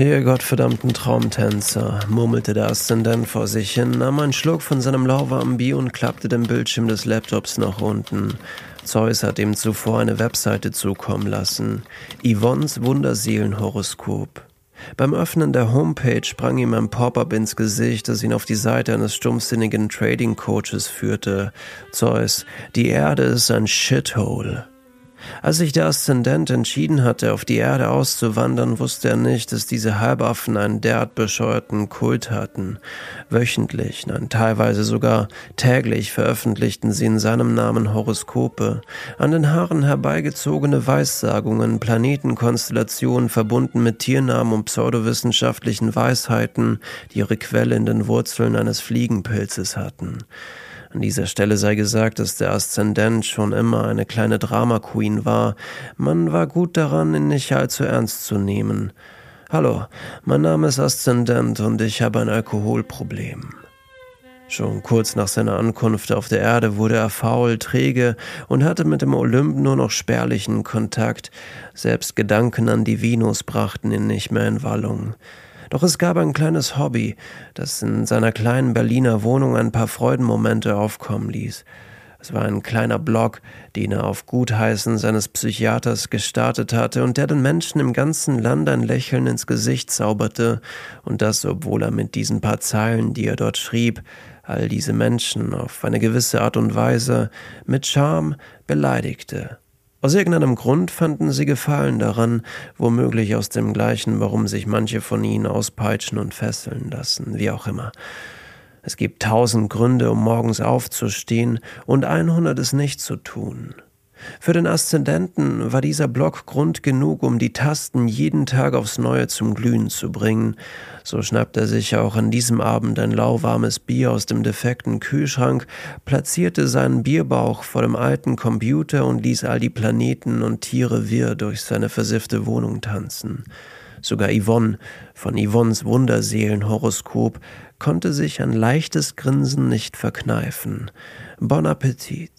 Ihr gottverdammten Traumtänzer, murmelte der Aszendent vor sich hin, nahm einen Schluck von seinem lauwarmen Bier und klappte den Bildschirm des Laptops nach unten. Zeus hat ihm zuvor eine Webseite zukommen lassen. Yvonnes Wunderseelenhoroskop. Beim Öffnen der Homepage sprang ihm ein Pop-up ins Gesicht, das ihn auf die Seite eines stumpfsinnigen Trading Coaches führte. Zeus, die Erde ist ein Shithole. Als sich der Aszendent entschieden hatte, auf die Erde auszuwandern, wusste er nicht, dass diese Halbaffen einen derart bescheuerten Kult hatten. Wöchentlich, nein, teilweise sogar täglich veröffentlichten sie in seinem Namen Horoskope, an den Haaren herbeigezogene Weissagungen, Planetenkonstellationen verbunden mit Tiernamen und pseudowissenschaftlichen Weisheiten, die ihre Quelle in den Wurzeln eines Fliegenpilzes hatten. An dieser Stelle sei gesagt, dass der Aszendent schon immer eine kleine Drama Queen war. Man war gut daran, ihn nicht allzu ernst zu nehmen. Hallo, mein Name ist Aszendent und ich habe ein Alkoholproblem. Schon kurz nach seiner Ankunft auf der Erde wurde er faul, träge und hatte mit dem Olymp nur noch spärlichen Kontakt. Selbst Gedanken an die Venus brachten ihn nicht mehr in Wallung. Doch es gab ein kleines Hobby, das in seiner kleinen Berliner Wohnung ein paar Freudenmomente aufkommen ließ. Es war ein kleiner Blog, den er auf Gutheißen seines Psychiaters gestartet hatte und der den Menschen im ganzen Land ein Lächeln ins Gesicht zauberte, und das, obwohl er mit diesen paar Zeilen, die er dort schrieb, all diese Menschen auf eine gewisse Art und Weise mit Charme beleidigte. Aus irgendeinem Grund fanden sie Gefallen daran, womöglich aus dem gleichen, warum sich manche von ihnen auspeitschen und fesseln lassen, wie auch immer. Es gibt tausend Gründe, um morgens aufzustehen und einhundert es nicht zu tun. Für den Aszendenten war dieser Block Grund genug, um die Tasten jeden Tag aufs Neue zum Glühen zu bringen. So schnappt er sich auch an diesem Abend ein lauwarmes Bier aus dem defekten Kühlschrank, platzierte seinen Bierbauch vor dem alten Computer und ließ all die Planeten und Tiere wirr durch seine versiffte Wohnung tanzen. Sogar Yvonne von Yvonnes Wunderseelenhoroskop konnte sich ein leichtes Grinsen nicht verkneifen. Bon Appetit.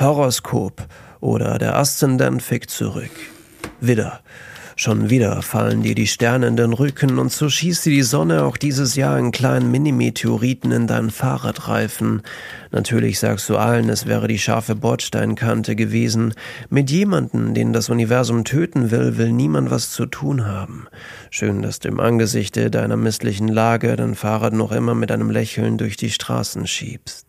Horoskop oder der Aszendent fickt zurück. Widder. Schon wieder fallen dir die Sterne in den Rücken und so schießt dir die Sonne auch dieses Jahr in kleinen Mini-Meteoriten in deinen Fahrradreifen. Natürlich sagst du allen, es wäre die scharfe Bordsteinkante gewesen. Mit jemanden, den das Universum töten will, will niemand was zu tun haben. Schön, dass du im Angesichte deiner misslichen Lage dein Fahrrad noch immer mit einem Lächeln durch die Straßen schiebst.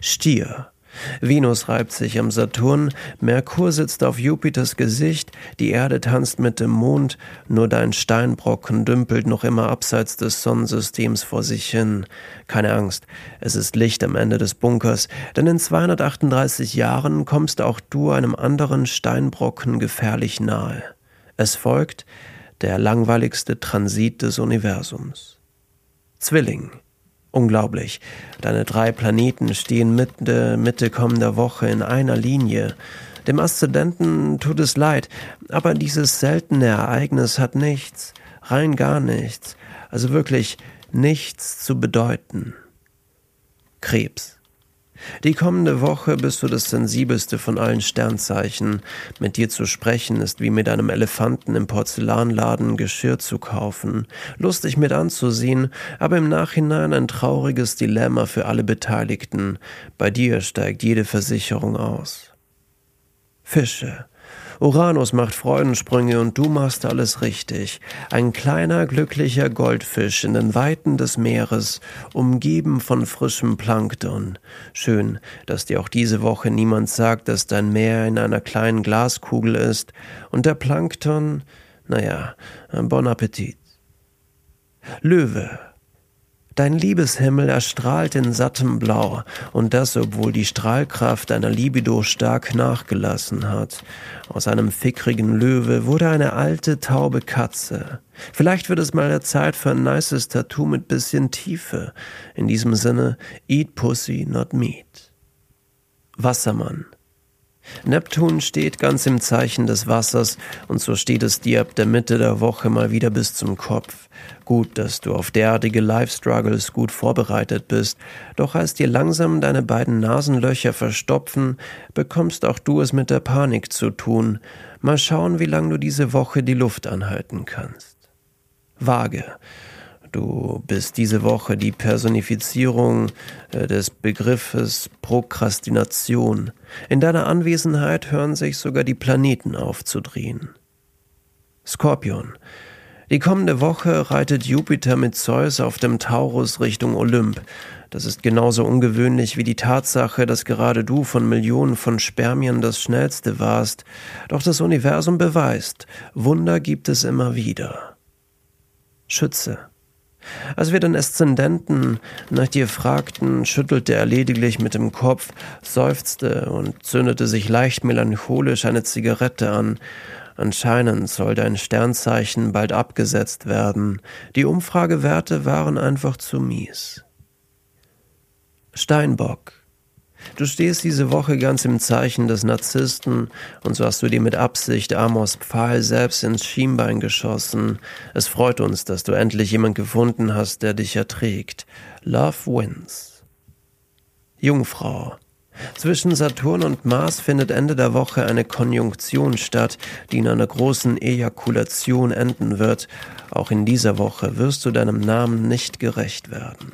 Stier. Venus reibt sich am Saturn, Merkur sitzt auf Jupiters Gesicht, die Erde tanzt mit dem Mond, nur dein Steinbrocken dümpelt noch immer abseits des Sonnensystems vor sich hin. Keine Angst, es ist Licht am Ende des Bunkers, denn in 238 Jahren kommst auch du einem anderen Steinbrocken gefährlich nahe. Es folgt der langweiligste Transit des Universums. Zwilling. Unglaublich. Deine drei Planeten stehen Mitte, Mitte kommender Woche in einer Linie. Dem Aszendenten tut es leid, aber dieses seltene Ereignis hat nichts, rein gar nichts, also wirklich nichts zu bedeuten. Krebs. Die kommende Woche bist du das sensibelste von allen Sternzeichen. Mit dir zu sprechen ist wie mit einem Elefanten im Porzellanladen Geschirr zu kaufen. Lustig mit anzusehen, aber im Nachhinein ein trauriges Dilemma für alle Beteiligten. Bei dir steigt jede Versicherung aus. Fische. Uranus macht Freudensprünge und du machst alles richtig. Ein kleiner, glücklicher Goldfisch in den Weiten des Meeres, umgeben von frischem Plankton. Schön, dass dir auch diese Woche niemand sagt, dass dein Meer in einer kleinen Glaskugel ist und der Plankton, naja, bon Appetit. Löwe. Dein Liebeshimmel erstrahlt in sattem Blau, und das, obwohl die Strahlkraft deiner Libido stark nachgelassen hat. Aus einem fickrigen Löwe wurde eine alte, taube Katze. Vielleicht wird es mal der Zeit für ein nices Tattoo mit bisschen Tiefe. In diesem Sinne, eat pussy, not meat. Wassermann. Neptun steht ganz im Zeichen des Wassers, und so steht es dir ab der Mitte der Woche mal wieder bis zum Kopf. Gut, dass du auf derartige Life-Struggles gut vorbereitet bist, doch als dir langsam deine beiden Nasenlöcher verstopfen, bekommst auch du es mit der Panik zu tun. Mal schauen, wie lang du diese Woche die Luft anhalten kannst. Waage. Du bist diese Woche die Personifizierung äh, des Begriffes Prokrastination. In deiner Anwesenheit hören sich sogar die Planeten aufzudrehen. Skorpion. Die kommende Woche reitet Jupiter mit Zeus auf dem Taurus Richtung Olymp. Das ist genauso ungewöhnlich wie die Tatsache, dass gerade du von Millionen von Spermien das schnellste warst. Doch das Universum beweist, Wunder gibt es immer wieder. Schütze. Als wir den Eszendenten nach dir fragten, schüttelte er lediglich mit dem Kopf, seufzte und zündete sich leicht melancholisch eine Zigarette an. Anscheinend soll dein Sternzeichen bald abgesetzt werden. Die Umfragewerte waren einfach zu mies. Steinbock. Du stehst diese Woche ganz im Zeichen des Narzissten, und so hast du dir mit Absicht Amos Pfahl selbst ins Schienbein geschossen. Es freut uns, dass du endlich jemand gefunden hast, der dich erträgt. Love wins. Jungfrau. Zwischen Saturn und Mars findet Ende der Woche eine Konjunktion statt, die in einer großen Ejakulation enden wird. Auch in dieser Woche wirst du deinem Namen nicht gerecht werden.